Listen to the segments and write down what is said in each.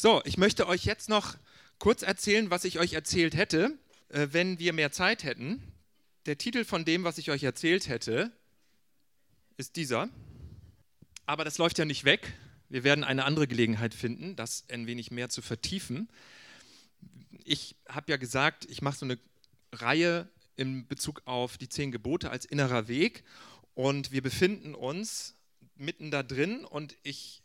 So, ich möchte euch jetzt noch kurz erzählen, was ich euch erzählt hätte, äh, wenn wir mehr Zeit hätten. Der Titel von dem, was ich euch erzählt hätte, ist dieser. Aber das läuft ja nicht weg. Wir werden eine andere Gelegenheit finden, das ein wenig mehr zu vertiefen. Ich habe ja gesagt, ich mache so eine Reihe in Bezug auf die zehn Gebote als innerer Weg. Und wir befinden uns mitten da drin und ich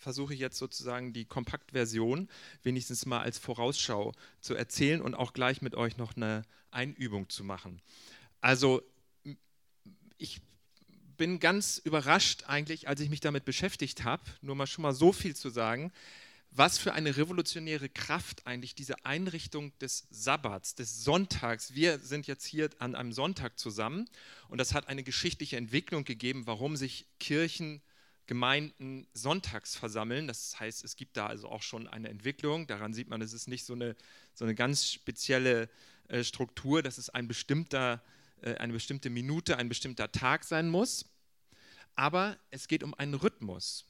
versuche jetzt sozusagen die Kompaktversion wenigstens mal als Vorausschau zu erzählen und auch gleich mit euch noch eine Einübung zu machen. Also ich bin ganz überrascht eigentlich, als ich mich damit beschäftigt habe, nur mal schon mal so viel zu sagen, was für eine revolutionäre Kraft eigentlich diese Einrichtung des Sabbats, des Sonntags. Wir sind jetzt hier an einem Sonntag zusammen und das hat eine geschichtliche Entwicklung gegeben, warum sich Kirchen Gemeinden sonntags versammeln. Das heißt, es gibt da also auch schon eine Entwicklung. Daran sieht man, es ist nicht so eine, so eine ganz spezielle äh, Struktur, dass es ein bestimmter, äh, eine bestimmte Minute, ein bestimmter Tag sein muss. Aber es geht um einen Rhythmus.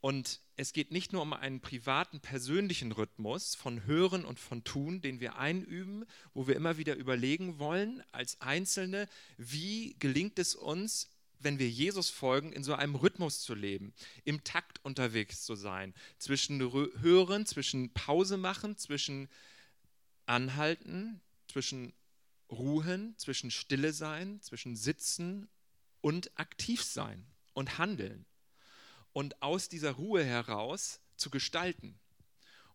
Und es geht nicht nur um einen privaten, persönlichen Rhythmus von Hören und von Tun, den wir einüben, wo wir immer wieder überlegen wollen, als Einzelne, wie gelingt es uns, wenn wir Jesus folgen, in so einem Rhythmus zu leben, im Takt unterwegs zu sein, zwischen Hören, zwischen Pause machen, zwischen Anhalten, zwischen Ruhen, zwischen Stille sein, zwischen Sitzen und aktiv sein und handeln und aus dieser Ruhe heraus zu gestalten.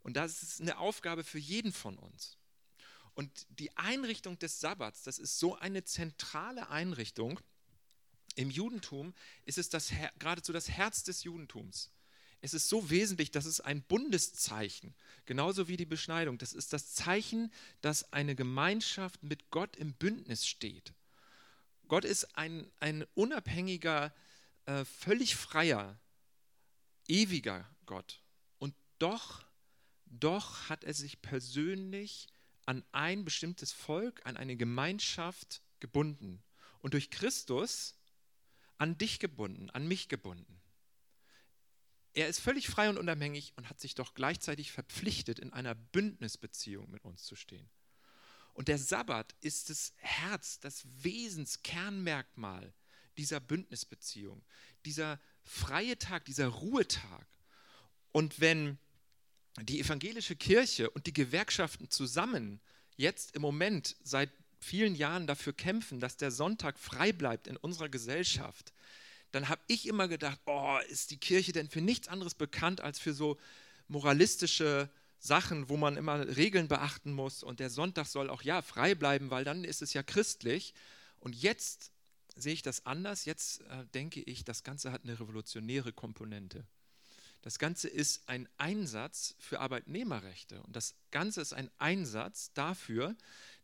Und das ist eine Aufgabe für jeden von uns. Und die Einrichtung des Sabbats, das ist so eine zentrale Einrichtung, im Judentum ist es das, geradezu das Herz des Judentums. Es ist so wesentlich, dass es ein Bundeszeichen, genauso wie die Beschneidung, das ist das Zeichen, dass eine Gemeinschaft mit Gott im Bündnis steht. Gott ist ein, ein unabhängiger, äh, völlig freier, ewiger Gott. Und doch, doch hat er sich persönlich an ein bestimmtes Volk, an eine Gemeinschaft gebunden. Und durch Christus an dich gebunden, an mich gebunden. Er ist völlig frei und unabhängig und hat sich doch gleichzeitig verpflichtet, in einer Bündnisbeziehung mit uns zu stehen. Und der Sabbat ist das Herz, das Wesenskernmerkmal dieser Bündnisbeziehung, dieser freie Tag, dieser Ruhetag. Und wenn die evangelische Kirche und die Gewerkschaften zusammen jetzt im Moment seit vielen Jahren dafür kämpfen, dass der Sonntag frei bleibt in unserer Gesellschaft, dann habe ich immer gedacht, oh, ist die Kirche denn für nichts anderes bekannt als für so moralistische Sachen, wo man immer Regeln beachten muss und der Sonntag soll auch ja frei bleiben, weil dann ist es ja christlich. Und jetzt sehe ich das anders. Jetzt äh, denke ich, das Ganze hat eine revolutionäre Komponente. Das Ganze ist ein Einsatz für Arbeitnehmerrechte und das Ganze ist ein Einsatz dafür,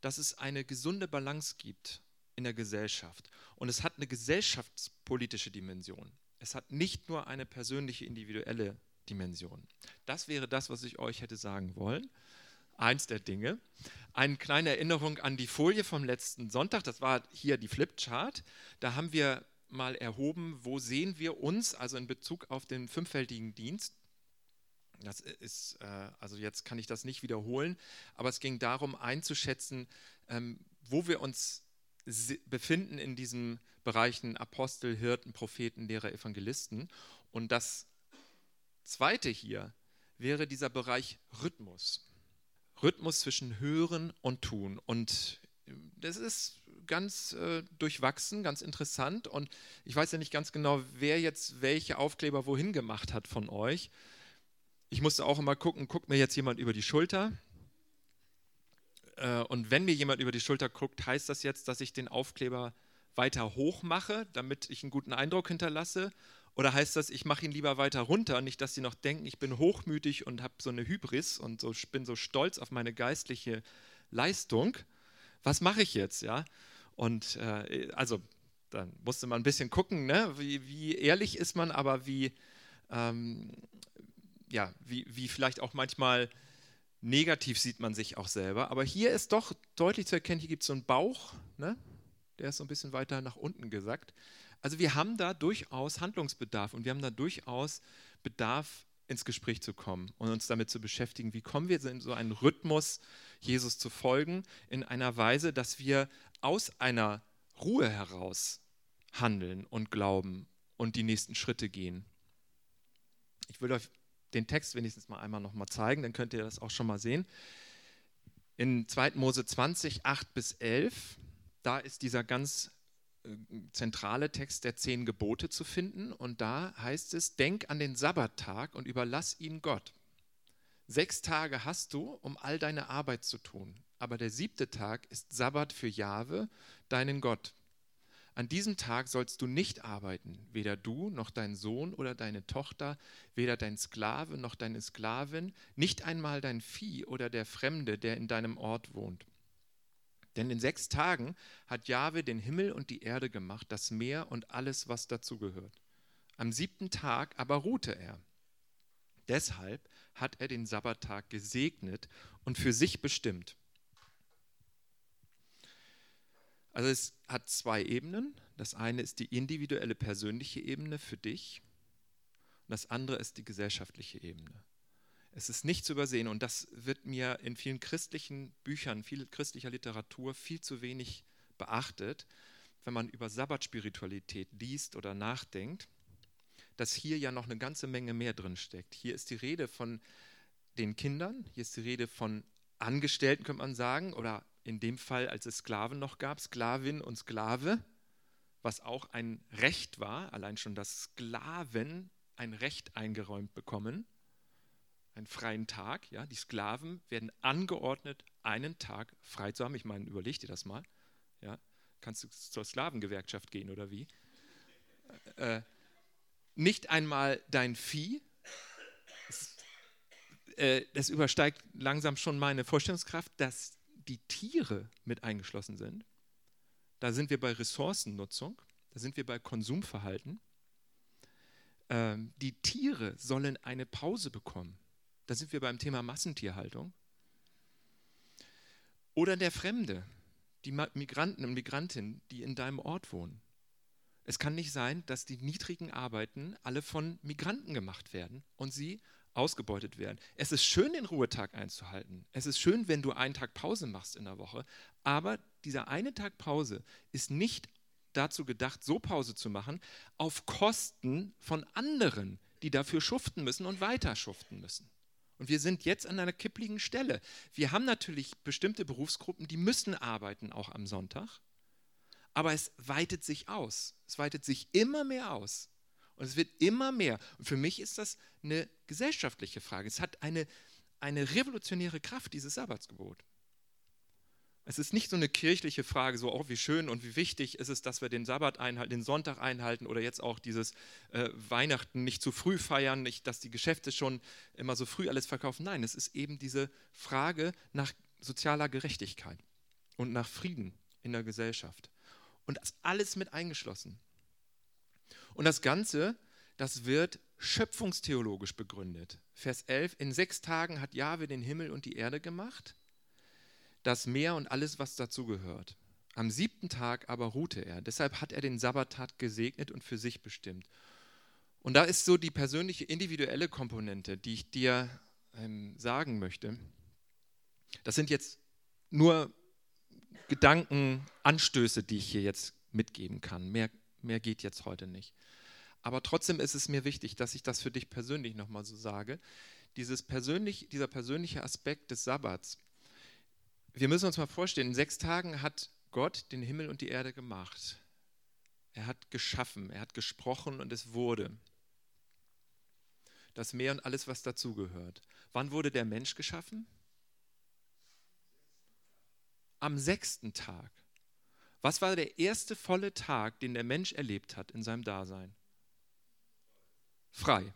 dass es eine gesunde Balance gibt in der Gesellschaft. Und es hat eine gesellschaftspolitische Dimension. Es hat nicht nur eine persönliche, individuelle Dimension. Das wäre das, was ich euch hätte sagen wollen. Eins der Dinge. Eine kleine Erinnerung an die Folie vom letzten Sonntag. Das war hier die Flipchart. Da haben wir mal erhoben, wo sehen wir uns, also in Bezug auf den fünffältigen Dienst. Das ist, äh, also jetzt kann ich das nicht wiederholen, aber es ging darum einzuschätzen, ähm, wo wir uns befinden in diesen Bereichen Apostel, Hirten, Propheten, Lehrer, Evangelisten. Und das zweite hier wäre dieser Bereich Rhythmus. Rhythmus zwischen Hören und Tun. Und das ist ganz äh, durchwachsen, ganz interessant. Und ich weiß ja nicht ganz genau, wer jetzt welche Aufkleber wohin gemacht hat von euch. Ich musste auch immer gucken, guckt mir jetzt jemand über die Schulter? Äh, und wenn mir jemand über die Schulter guckt, heißt das jetzt, dass ich den Aufkleber weiter hoch mache, damit ich einen guten Eindruck hinterlasse? Oder heißt das, ich mache ihn lieber weiter runter, nicht, dass sie noch denken, ich bin hochmütig und habe so eine Hybris und so, bin so stolz auf meine geistliche Leistung? Was mache ich jetzt, ja? Und äh, also, dann musste man ein bisschen gucken, ne? wie, wie ehrlich ist man, aber wie, ähm, ja, wie, wie vielleicht auch manchmal negativ sieht man sich auch selber. Aber hier ist doch deutlich zu erkennen, hier gibt es so einen Bauch, ne? der ist so ein bisschen weiter nach unten gesackt. Also wir haben da durchaus Handlungsbedarf und wir haben da durchaus Bedarf ins Gespräch zu kommen und uns damit zu beschäftigen, wie kommen wir in so einen Rhythmus, Jesus zu folgen, in einer Weise, dass wir aus einer Ruhe heraus handeln und glauben und die nächsten Schritte gehen. Ich will euch den Text wenigstens mal einmal noch mal zeigen, dann könnt ihr das auch schon mal sehen. In 2. Mose 20, 8 bis 11, da ist dieser ganz äh, zentrale Text der zehn Gebote zu finden. Und da heißt es, denk an den Sabbattag und überlass ihn Gott. Sechs Tage hast du, um all deine Arbeit zu tun. Aber der siebte Tag ist Sabbat für Jahwe, deinen Gott. An diesem Tag sollst du nicht arbeiten, weder du noch dein Sohn oder deine Tochter, weder dein Sklave noch deine Sklavin, nicht einmal dein Vieh oder der Fremde, der in deinem Ort wohnt. Denn in sechs Tagen hat Jahwe den Himmel und die Erde gemacht, das Meer und alles, was dazugehört. Am siebten Tag aber ruhte er. Deshalb hat er den Sabbattag gesegnet und für sich bestimmt. Also es hat zwei Ebenen. Das eine ist die individuelle persönliche Ebene für dich und das andere ist die gesellschaftliche Ebene. Es ist nicht zu übersehen und das wird mir in vielen christlichen Büchern, viel christlicher Literatur viel zu wenig beachtet, wenn man über Sabbatspiritualität liest oder nachdenkt, dass hier ja noch eine ganze Menge mehr drin steckt. Hier ist die Rede von den Kindern, hier ist die Rede von Angestellten, könnte man sagen, oder in dem Fall, als es Sklaven noch gab, Sklavin und Sklave, was auch ein Recht war, allein schon, dass Sklaven ein Recht eingeräumt bekommen einen freien Tag. Ja? Die Sklaven werden angeordnet, einen Tag frei zu haben. Ich meine, überleg dir das mal. Ja? Kannst du zur Sklavengewerkschaft gehen oder wie? Äh, nicht einmal dein Vieh. Das, äh, das übersteigt langsam schon meine Vorstellungskraft, dass die Tiere mit eingeschlossen sind. Da sind wir bei Ressourcennutzung, da sind wir bei Konsumverhalten. Ähm, die Tiere sollen eine Pause bekommen. Da sind wir beim Thema Massentierhaltung. Oder der Fremde, die Migranten und Migrantinnen, die in deinem Ort wohnen. Es kann nicht sein, dass die niedrigen Arbeiten alle von Migranten gemacht werden und sie ausgebeutet werden. Es ist schön, den Ruhetag einzuhalten. Es ist schön, wenn du einen Tag Pause machst in der Woche. Aber dieser eine Tag Pause ist nicht dazu gedacht, so Pause zu machen, auf Kosten von anderen, die dafür schuften müssen und weiter schuften müssen. Und wir sind jetzt an einer kippligen Stelle. Wir haben natürlich bestimmte Berufsgruppen, die müssen arbeiten, auch am Sonntag. Aber es weitet sich aus. Es weitet sich immer mehr aus. Und es wird immer mehr. Und für mich ist das eine gesellschaftliche Frage. Es hat eine, eine revolutionäre Kraft, dieses Sabbatsgebot. Es ist nicht so eine kirchliche Frage, so, oh, wie schön und wie wichtig ist es, dass wir den Sabbat einhalten, den Sonntag einhalten oder jetzt auch dieses äh, Weihnachten nicht zu früh feiern, nicht, dass die Geschäfte schon immer so früh alles verkaufen. Nein, es ist eben diese Frage nach sozialer Gerechtigkeit und nach Frieden in der Gesellschaft. Und das alles mit eingeschlossen. Und das Ganze, das wird schöpfungstheologisch begründet. Vers 11, in sechs Tagen hat Jahwe den Himmel und die Erde gemacht das Meer und alles, was dazugehört. Am siebten Tag aber ruhte er. Deshalb hat er den Sabbattag gesegnet und für sich bestimmt. Und da ist so die persönliche, individuelle Komponente, die ich dir ähm, sagen möchte. Das sind jetzt nur Gedankenanstöße, die ich hier jetzt mitgeben kann. Mehr, mehr geht jetzt heute nicht. Aber trotzdem ist es mir wichtig, dass ich das für dich persönlich nochmal so sage. Dieses persönlich, dieser persönliche Aspekt des Sabbats, wir müssen uns mal vorstellen, in sechs Tagen hat Gott den Himmel und die Erde gemacht. Er hat geschaffen, er hat gesprochen und es wurde. Das Meer und alles, was dazugehört. Wann wurde der Mensch geschaffen? Am sechsten Tag. Was war der erste volle Tag, den der Mensch erlebt hat in seinem Dasein? Frei.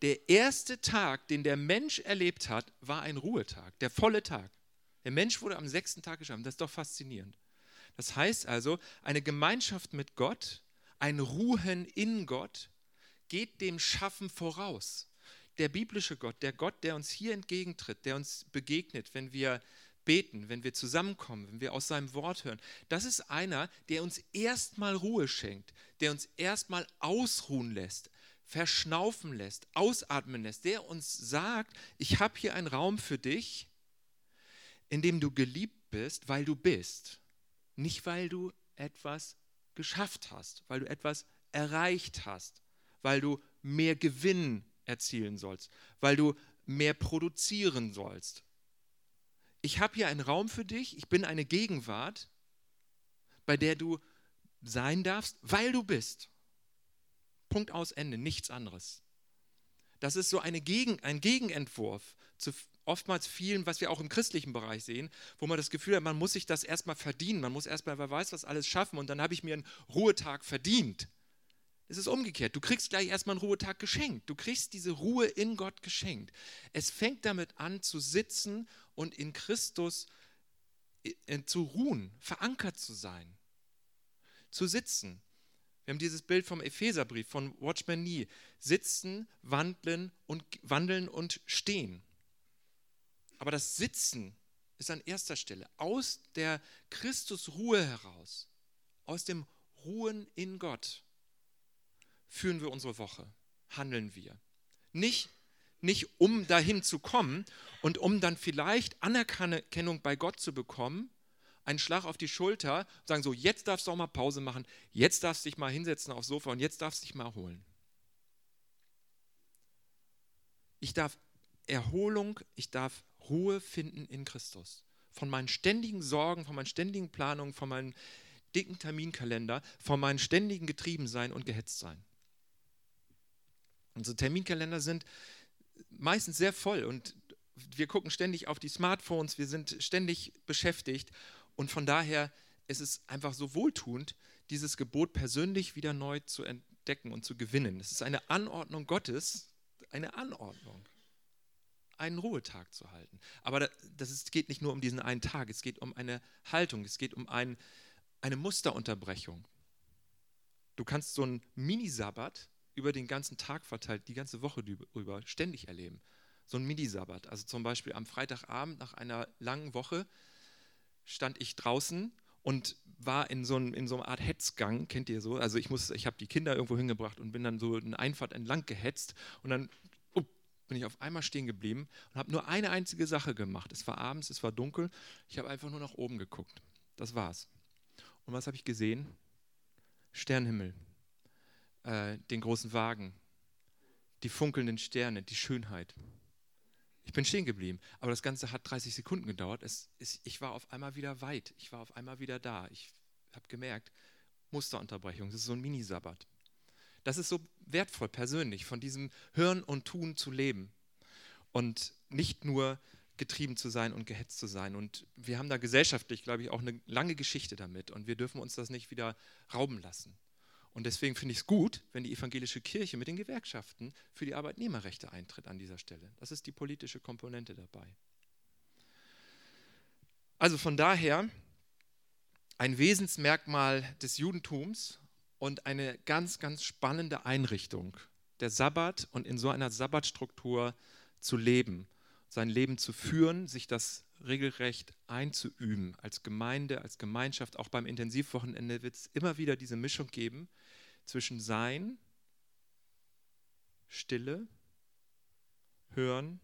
Der erste Tag, den der Mensch erlebt hat, war ein Ruhetag, der volle Tag. Der Mensch wurde am sechsten Tag geschaffen. Das ist doch faszinierend. Das heißt also, eine Gemeinschaft mit Gott, ein Ruhen in Gott, geht dem Schaffen voraus. Der biblische Gott, der Gott, der uns hier entgegentritt, der uns begegnet, wenn wir beten, wenn wir zusammenkommen, wenn wir aus seinem Wort hören, das ist einer, der uns erstmal Ruhe schenkt, der uns erstmal ausruhen lässt, verschnaufen lässt, ausatmen lässt, der uns sagt, ich habe hier einen Raum für dich, in dem du geliebt bist, weil du bist, nicht weil du etwas geschafft hast, weil du etwas erreicht hast, weil du mehr Gewinn erzielen sollst, weil du mehr produzieren sollst. Ich habe hier einen Raum für dich, ich bin eine Gegenwart, bei der du sein darfst, weil du bist. Punkt aus Ende, nichts anderes. Das ist so eine Gegen, ein Gegenentwurf zu oftmals vielen, was wir auch im christlichen Bereich sehen, wo man das Gefühl hat, man muss sich das erstmal verdienen, man muss erstmal, wer weiß, was alles schaffen und dann habe ich mir einen Ruhetag verdient. Es ist umgekehrt. Du kriegst gleich erstmal einen Ruhetag geschenkt. Du kriegst diese Ruhe in Gott geschenkt. Es fängt damit an zu sitzen und in Christus äh, zu ruhen, verankert zu sein, zu sitzen. Wir haben dieses Bild vom Epheserbrief von Watchman Nee. Sitzen, wandeln und, wandeln und stehen. Aber das Sitzen ist an erster Stelle. Aus der Christusruhe heraus, aus dem Ruhen in Gott, führen wir unsere Woche, handeln wir. Nicht, nicht um dahin zu kommen und um dann vielleicht Anerkennung bei Gott zu bekommen, einen Schlag auf die Schulter, sagen so, jetzt darfst du auch mal Pause machen, jetzt darfst du dich mal hinsetzen aufs Sofa und jetzt darfst du dich mal holen. Ich darf Erholung, ich darf Ruhe finden in Christus. Von meinen ständigen Sorgen, von meinen ständigen Planungen, von meinem dicken Terminkalender, von meinem ständigen Getriebensein und Gehetztsein. Unsere Terminkalender sind meistens sehr voll und wir gucken ständig auf die Smartphones, wir sind ständig beschäftigt und von daher ist es einfach so wohltuend, dieses Gebot persönlich wieder neu zu entdecken und zu gewinnen. Es ist eine Anordnung Gottes, eine Anordnung einen Ruhetag zu halten. Aber das ist, geht nicht nur um diesen einen Tag, es geht um eine Haltung, es geht um ein, eine Musterunterbrechung. Du kannst so einen Mini-Sabbat über den ganzen Tag verteilt, die ganze Woche über, ständig erleben. So ein Mini-Sabbat. Also zum Beispiel am Freitagabend nach einer langen Woche stand ich draußen und war in so, ein, in so einer Art Hetzgang, kennt ihr so? Also ich, ich habe die Kinder irgendwo hingebracht und bin dann so eine Einfahrt entlang gehetzt und dann bin ich auf einmal stehen geblieben und habe nur eine einzige Sache gemacht. Es war abends, es war dunkel, ich habe einfach nur nach oben geguckt. Das war's. Und was habe ich gesehen? Sternhimmel, äh, den großen Wagen, die funkelnden Sterne, die Schönheit. Ich bin stehen geblieben, aber das Ganze hat 30 Sekunden gedauert. Es, es, ich war auf einmal wieder weit, ich war auf einmal wieder da. Ich habe gemerkt, Musterunterbrechung, das ist so ein Minisabbat. Das ist so wertvoll persönlich, von diesem Hören und Tun zu leben und nicht nur getrieben zu sein und gehetzt zu sein. Und wir haben da gesellschaftlich, glaube ich, auch eine lange Geschichte damit und wir dürfen uns das nicht wieder rauben lassen. Und deswegen finde ich es gut, wenn die evangelische Kirche mit den Gewerkschaften für die Arbeitnehmerrechte eintritt an dieser Stelle. Das ist die politische Komponente dabei. Also von daher ein Wesensmerkmal des Judentums und eine ganz, ganz spannende Einrichtung, der Sabbat und in so einer Sabbatstruktur zu leben, sein Leben zu führen, sich das regelrecht einzuüben als Gemeinde, als Gemeinschaft. Auch beim Intensivwochenende wird es immer wieder diese Mischung geben zwischen Sein, Stille, Hören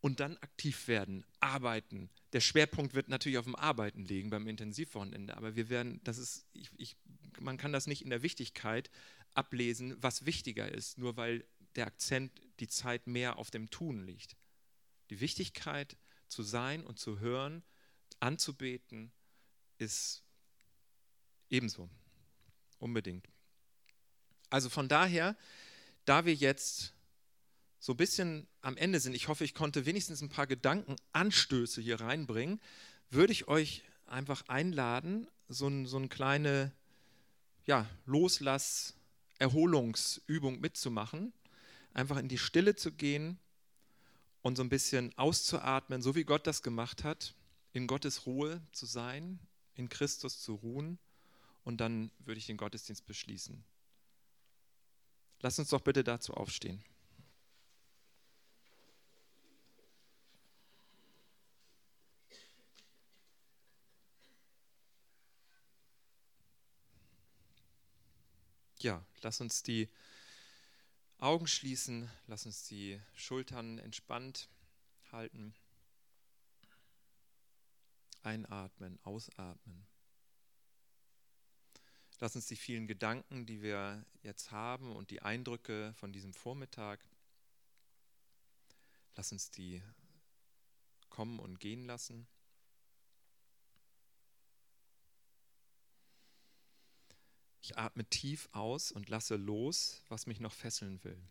und dann aktiv werden, arbeiten. Der Schwerpunkt wird natürlich auf dem Arbeiten liegen beim Intensivwochenende, aber wir werden, das ist, ich, ich man kann das nicht in der Wichtigkeit ablesen, was wichtiger ist, nur weil der Akzent, die Zeit mehr auf dem Tun liegt. Die Wichtigkeit zu sein und zu hören, anzubeten, ist ebenso. Unbedingt. Also von daher, da wir jetzt so ein bisschen am Ende sind, ich hoffe, ich konnte wenigstens ein paar Gedankenanstöße hier reinbringen, würde ich euch einfach einladen, so, ein, so eine kleine ja, Loslass, Erholungsübung mitzumachen, einfach in die Stille zu gehen und so ein bisschen auszuatmen, so wie Gott das gemacht hat, in Gottes Ruhe zu sein, in Christus zu ruhen und dann würde ich den Gottesdienst beschließen. Lass uns doch bitte dazu aufstehen. ja, lass uns die Augen schließen, lass uns die Schultern entspannt halten. Einatmen, ausatmen. Lass uns die vielen Gedanken, die wir jetzt haben und die Eindrücke von diesem Vormittag, lass uns die kommen und gehen lassen. Ich atme tief aus und lasse los, was mich noch fesseln will.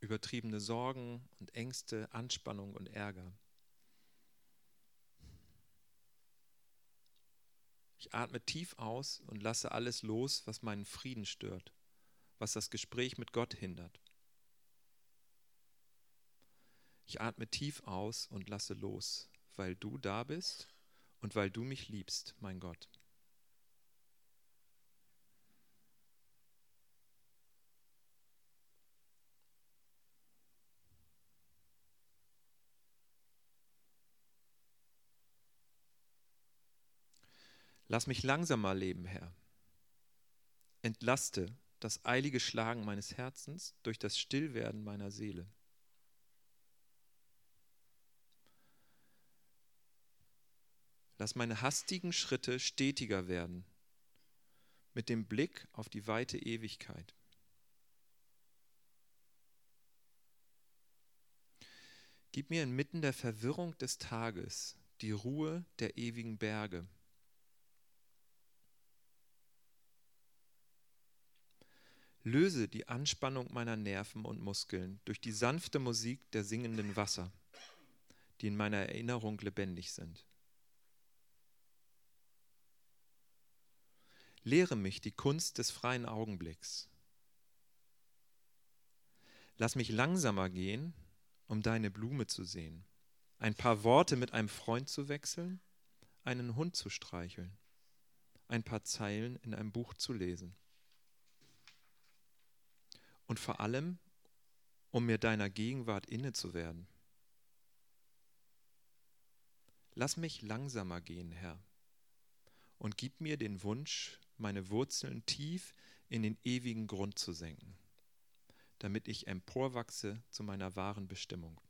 Übertriebene Sorgen und Ängste, Anspannung und Ärger. Ich atme tief aus und lasse alles los, was meinen Frieden stört, was das Gespräch mit Gott hindert. Ich atme tief aus und lasse los, weil du da bist und weil du mich liebst, mein Gott. Lass mich langsamer leben, Herr. Entlaste das eilige Schlagen meines Herzens durch das Stillwerden meiner Seele. Lass meine hastigen Schritte stetiger werden, mit dem Blick auf die weite Ewigkeit. Gib mir inmitten der Verwirrung des Tages die Ruhe der ewigen Berge. Löse die Anspannung meiner Nerven und Muskeln durch die sanfte Musik der singenden Wasser, die in meiner Erinnerung lebendig sind. Lehre mich die Kunst des freien Augenblicks. Lass mich langsamer gehen, um deine Blume zu sehen, ein paar Worte mit einem Freund zu wechseln, einen Hund zu streicheln, ein paar Zeilen in einem Buch zu lesen. Und vor allem, um mir deiner Gegenwart inne zu werden. Lass mich langsamer gehen, Herr, und gib mir den Wunsch, meine Wurzeln tief in den ewigen Grund zu senken, damit ich emporwachse zu meiner wahren Bestimmung.